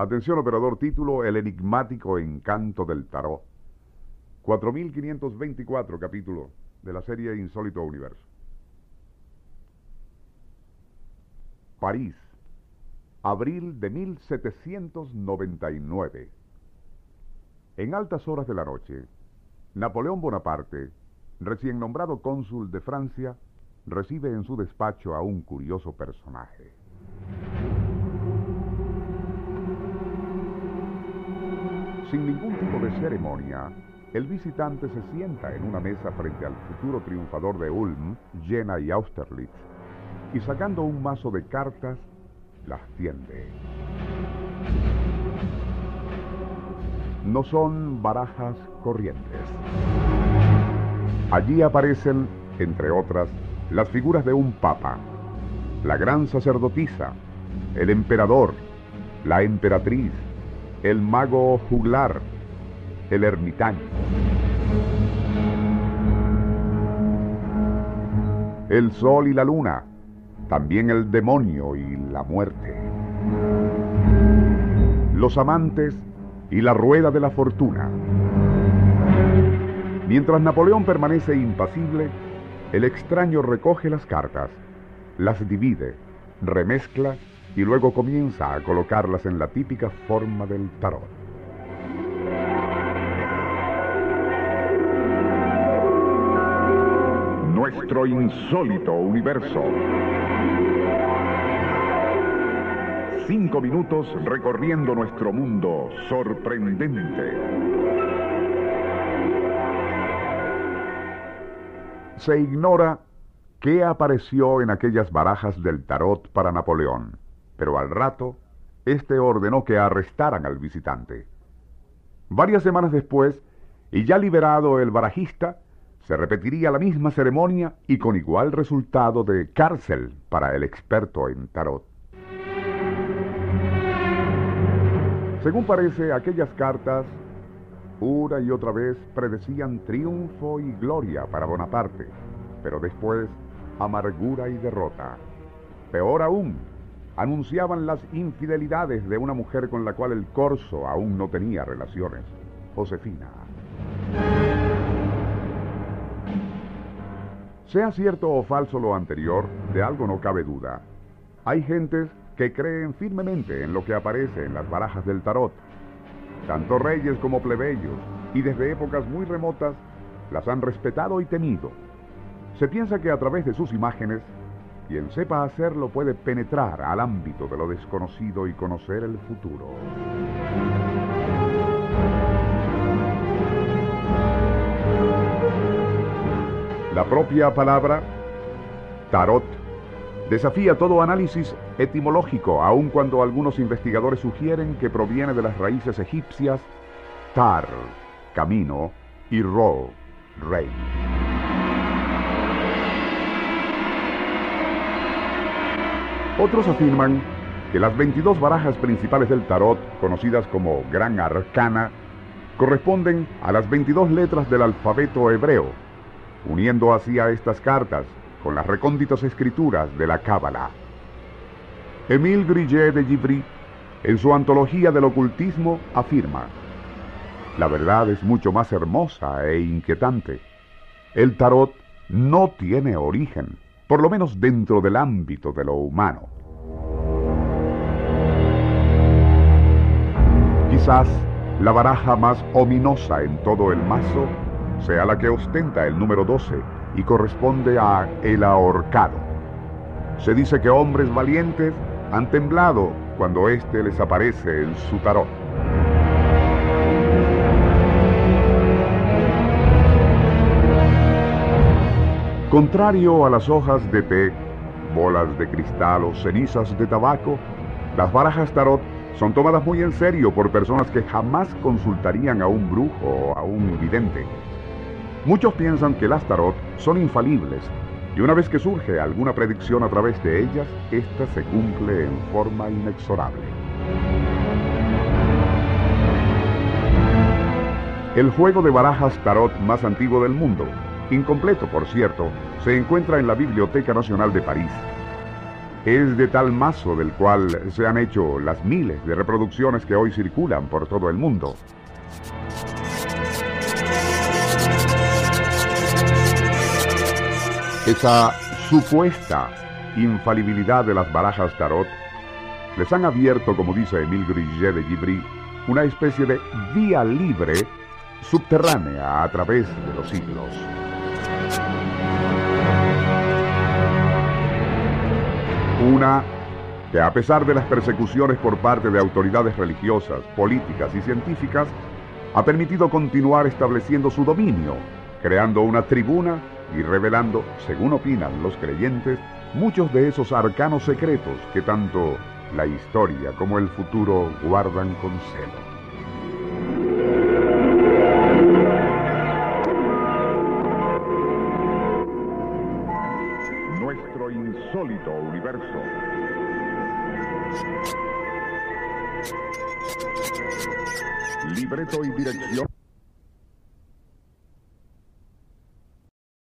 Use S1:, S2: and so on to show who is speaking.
S1: Atención operador título El enigmático encanto del tarot. 4524 capítulo de la serie Insólito Universo. París, abril de 1799. En altas horas de la noche, Napoleón Bonaparte, recién nombrado cónsul de Francia, recibe en su despacho a un curioso personaje. Sin ningún tipo de ceremonia, el visitante se sienta en una mesa frente al futuro triunfador de Ulm, Jena y Austerlitz, y sacando un mazo de cartas, las tiende. No son barajas corrientes. Allí aparecen, entre otras, las figuras de un papa, la gran sacerdotisa, el emperador, la emperatriz, el mago juglar, el ermitaño. El sol y la luna, también el demonio y la muerte. Los amantes y la rueda de la fortuna. Mientras Napoleón permanece impasible, el extraño recoge las cartas, las divide, remezcla y luego comienza a colocarlas en la típica forma del tarot. Nuestro insólito universo. Cinco minutos recorriendo nuestro mundo sorprendente. Se ignora qué apareció en aquellas barajas del tarot para Napoleón pero al rato, éste ordenó que arrestaran al visitante. Varias semanas después, y ya liberado el barajista, se repetiría la misma ceremonia y con igual resultado de cárcel para el experto en tarot. Según parece, aquellas cartas una y otra vez predecían triunfo y gloria para Bonaparte, pero después amargura y derrota. Peor aún, anunciaban las infidelidades de una mujer con la cual el corso aún no tenía relaciones, Josefina. Sea cierto o falso lo anterior, de algo no cabe duda. Hay gentes que creen firmemente en lo que aparece en las barajas del tarot. Tanto reyes como plebeyos, y desde épocas muy remotas, las han respetado y temido. Se piensa que a través de sus imágenes quien sepa hacerlo puede penetrar al ámbito de lo desconocido y conocer el futuro. La propia palabra tarot desafía todo análisis etimológico, aun cuando algunos investigadores sugieren que proviene de las raíces egipcias tar, camino, y ro, rey. Otros afirman que las 22 barajas principales del tarot, conocidas como Gran Arcana, corresponden a las 22 letras del alfabeto hebreo, uniendo así a estas cartas con las recónditas escrituras de la Cábala. Émile Grillet de Givry, en su antología del ocultismo, afirma, la verdad es mucho más hermosa e inquietante. El tarot no tiene origen por lo menos dentro del ámbito de lo humano. Quizás la baraja más ominosa en todo el mazo sea la que ostenta el número 12 y corresponde a el ahorcado. Se dice que hombres valientes han temblado cuando éste les aparece en su tarot. Contrario a las hojas de té, bolas de cristal o cenizas de tabaco, las barajas tarot son tomadas muy en serio por personas que jamás consultarían a un brujo o a un vidente. Muchos piensan que las tarot son infalibles y una vez que surge alguna predicción a través de ellas, ésta se cumple en forma inexorable. El juego de barajas tarot más antiguo del mundo incompleto por cierto, se encuentra en la Biblioteca Nacional de París. es de tal mazo del cual se han hecho las miles de reproducciones que hoy circulan por todo el mundo. Esa supuesta infalibilidad de las barajas tarot les han abierto, como dice Emile Grillet de Gibri, una especie de vía libre subterránea a través de los siglos. Una que a pesar de las persecuciones por parte de autoridades religiosas, políticas y científicas, ha permitido continuar estableciendo su dominio, creando una tribuna y revelando, según opinan los creyentes, muchos de esos arcanos secretos que tanto la historia como el futuro guardan con celo. Insólito universo. Libreto y dirección.